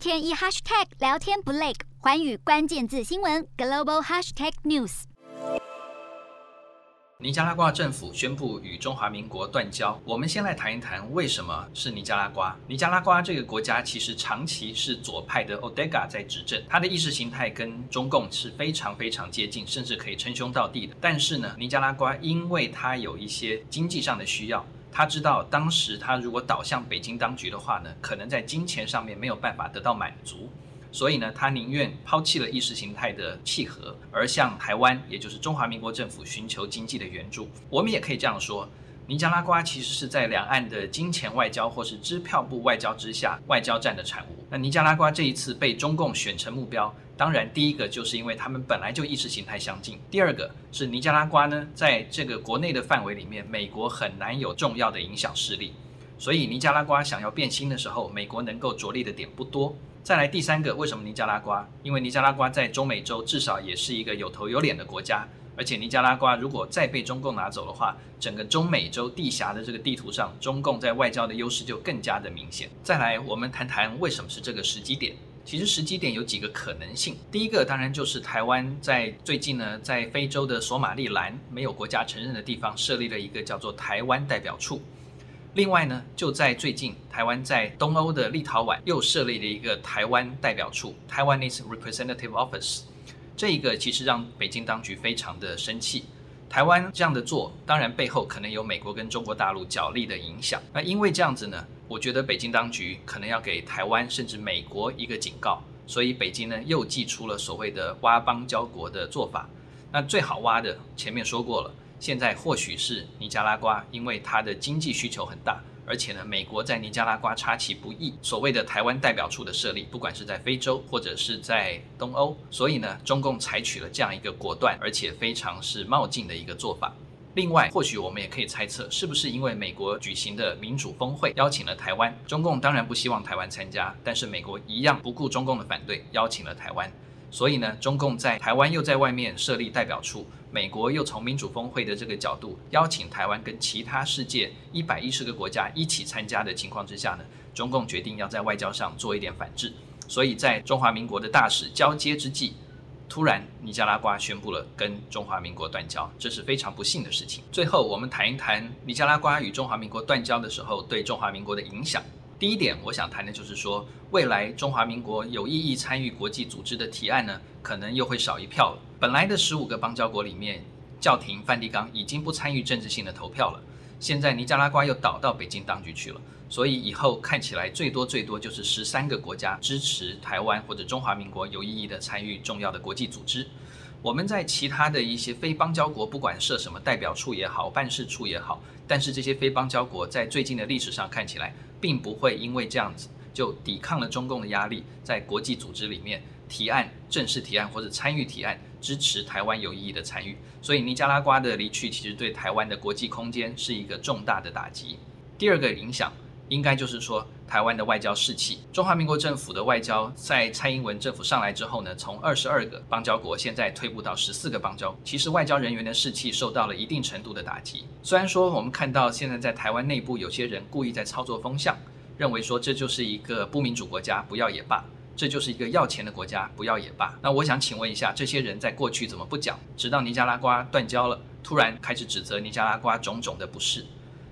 天一 hashtag 聊天不累，环宇关键字新闻 global hashtag news。尼加拉瓜政府宣布与中华民国断交。我们先来谈一谈为什么是尼加拉瓜。尼加拉瓜这个国家其实长期是左派的 Odega 在执政，他的意识形态跟中共是非常非常接近，甚至可以称兄道弟的。但是呢，尼加拉瓜因为他有一些经济上的需要，他知道当时他如果倒向北京当局的话呢，可能在金钱上面没有办法得到满足。所以呢，他宁愿抛弃了意识形态的契合，而向台湾，也就是中华民国政府寻求经济的援助。我们也可以这样说，尼加拉瓜其实是在两岸的金钱外交或是支票部外交之下，外交战的产物。那尼加拉瓜这一次被中共选成目标，当然第一个就是因为他们本来就意识形态相近，第二个是尼加拉瓜呢，在这个国内的范围里面，美国很难有重要的影响势力，所以尼加拉瓜想要变心的时候，美国能够着力的点不多。再来第三个，为什么尼加拉瓜？因为尼加拉瓜在中美洲至少也是一个有头有脸的国家，而且尼加拉瓜如果再被中共拿走的话，整个中美洲地峡的这个地图上，中共在外交的优势就更加的明显。再来，我们谈谈为什么是这个时机点？其实时机点有几个可能性。第一个当然就是台湾在最近呢，在非洲的索马利兰没有国家承认的地方设立了一个叫做台湾代表处。另外呢，就在最近，台湾在东欧的立陶宛又设立了一个台湾代表处 （Taiwanese Representative Office）。这一个其实让北京当局非常的生气。台湾这样的做，当然背后可能有美国跟中国大陆角力的影响。那因为这样子呢，我觉得北京当局可能要给台湾甚至美国一个警告。所以北京呢又祭出了所谓的挖邦交国的做法。那最好挖的，前面说过了。现在或许是尼加拉瓜，因为它的经济需求很大，而且呢，美国在尼加拉瓜插旗不易，所谓的台湾代表处的设立，不管是在非洲或者是在东欧，所以呢，中共采取了这样一个果断而且非常是冒进的一个做法。另外，或许我们也可以猜测，是不是因为美国举行的民主峰会邀请了台湾，中共当然不希望台湾参加，但是美国一样不顾中共的反对，邀请了台湾。所以呢，中共在台湾又在外面设立代表处，美国又从民主峰会的这个角度邀请台湾跟其他世界一百一十个国家一起参加的情况之下呢，中共决定要在外交上做一点反制。所以在中华民国的大使交接之际，突然尼加拉瓜宣布了跟中华民国断交，这是非常不幸的事情。最后，我们谈一谈尼加拉瓜与中华民国断交的时候对中华民国的影响。第一点，我想谈的就是说，未来中华民国有意义参与国际组织的提案呢，可能又会少一票了。本来的十五个邦交国里面，教廷梵蒂冈已经不参与政治性的投票了，现在尼加拉瓜又倒到北京当局去了，所以以后看起来最多最多就是十三个国家支持台湾或者中华民国有意义的参与重要的国际组织。我们在其他的一些非邦交国，不管设什么代表处也好，办事处也好，但是这些非邦交国在最近的历史上看起来，并不会因为这样子就抵抗了中共的压力，在国际组织里面提案、正式提案或者参与提案，支持台湾有意义的参与。所以尼加拉瓜的离去，其实对台湾的国际空间是一个重大的打击。第二个影响。应该就是说，台湾的外交士气，中华民国政府的外交在蔡英文政府上来之后呢，从二十二个邦交国现在退步到十四个邦交，其实外交人员的士气受到了一定程度的打击。虽然说我们看到现在在台湾内部有些人故意在操作风向，认为说这就是一个不民主国家，不要也罢；这就是一个要钱的国家，不要也罢。那我想请问一下，这些人在过去怎么不讲？直到尼加拉瓜断交了，突然开始指责尼加拉瓜种种的不是。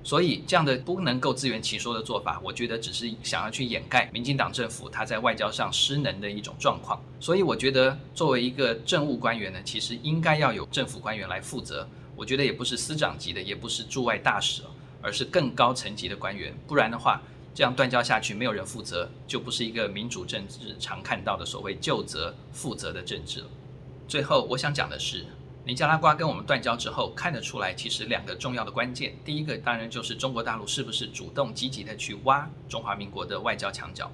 所以这样的不能够自圆其说的做法，我觉得只是想要去掩盖民进党政府他在外交上失能的一种状况。所以我觉得作为一个政务官员呢，其实应该要有政府官员来负责。我觉得也不是司长级的，也不是驻外大使，而是更高层级的官员。不然的话，这样断交下去，没有人负责，就不是一个民主政治常看到的所谓就责负责的政治了。最后我想讲的是。尼加拉瓜跟我们断交之后，看得出来，其实两个重要的关键，第一个当然就是中国大陆是不是主动积极的去挖中华民国的外交墙角，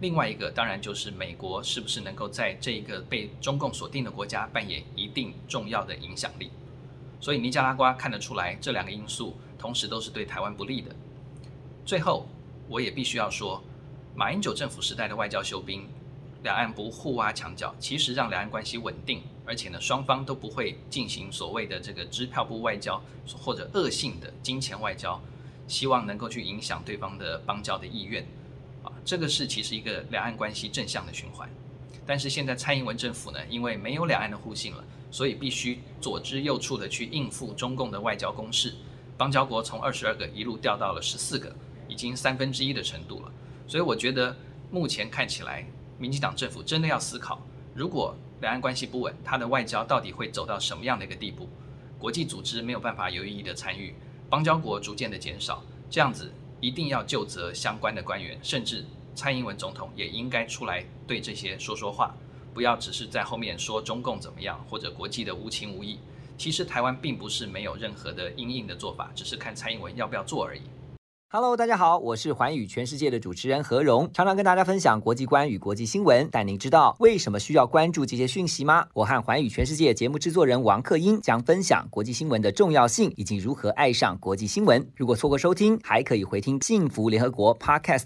另外一个当然就是美国是不是能够在这一个被中共锁定的国家扮演一定重要的影响力。所以尼加拉瓜看得出来，这两个因素同时都是对台湾不利的。最后，我也必须要说，马英九政府时代的外交休兵。两岸不互挖墙角，其实让两岸关系稳定，而且呢，双方都不会进行所谓的这个支票部外交或者恶性的金钱外交，希望能够去影响对方的邦交的意愿。啊，这个是其实一个两岸关系正向的循环。但是现在蔡英文政府呢，因为没有两岸的互信了，所以必须左支右绌的去应付中共的外交攻势，邦交国从二十二个一路掉到了十四个，已经三分之一的程度了。所以我觉得目前看起来，民进党政府真的要思考，如果两岸关系不稳，他的外交到底会走到什么样的一个地步？国际组织没有办法有意义的参与，邦交国逐渐的减少，这样子一定要就责相关的官员，甚至蔡英文总统也应该出来对这些说说话，不要只是在后面说中共怎么样，或者国际的无情无义。其实台湾并不是没有任何的因应的做法，只是看蔡英文要不要做而已。Hello，大家好，我是寰宇全世界的主持人何荣，常常跟大家分享国际观与国际新闻。但您知道为什么需要关注这些讯息吗？我和寰宇全世界节目制作人王克英将分享国际新闻的重要性以及如何爱上国际新闻。如果错过收听，还可以回听幸福联合国 Podcast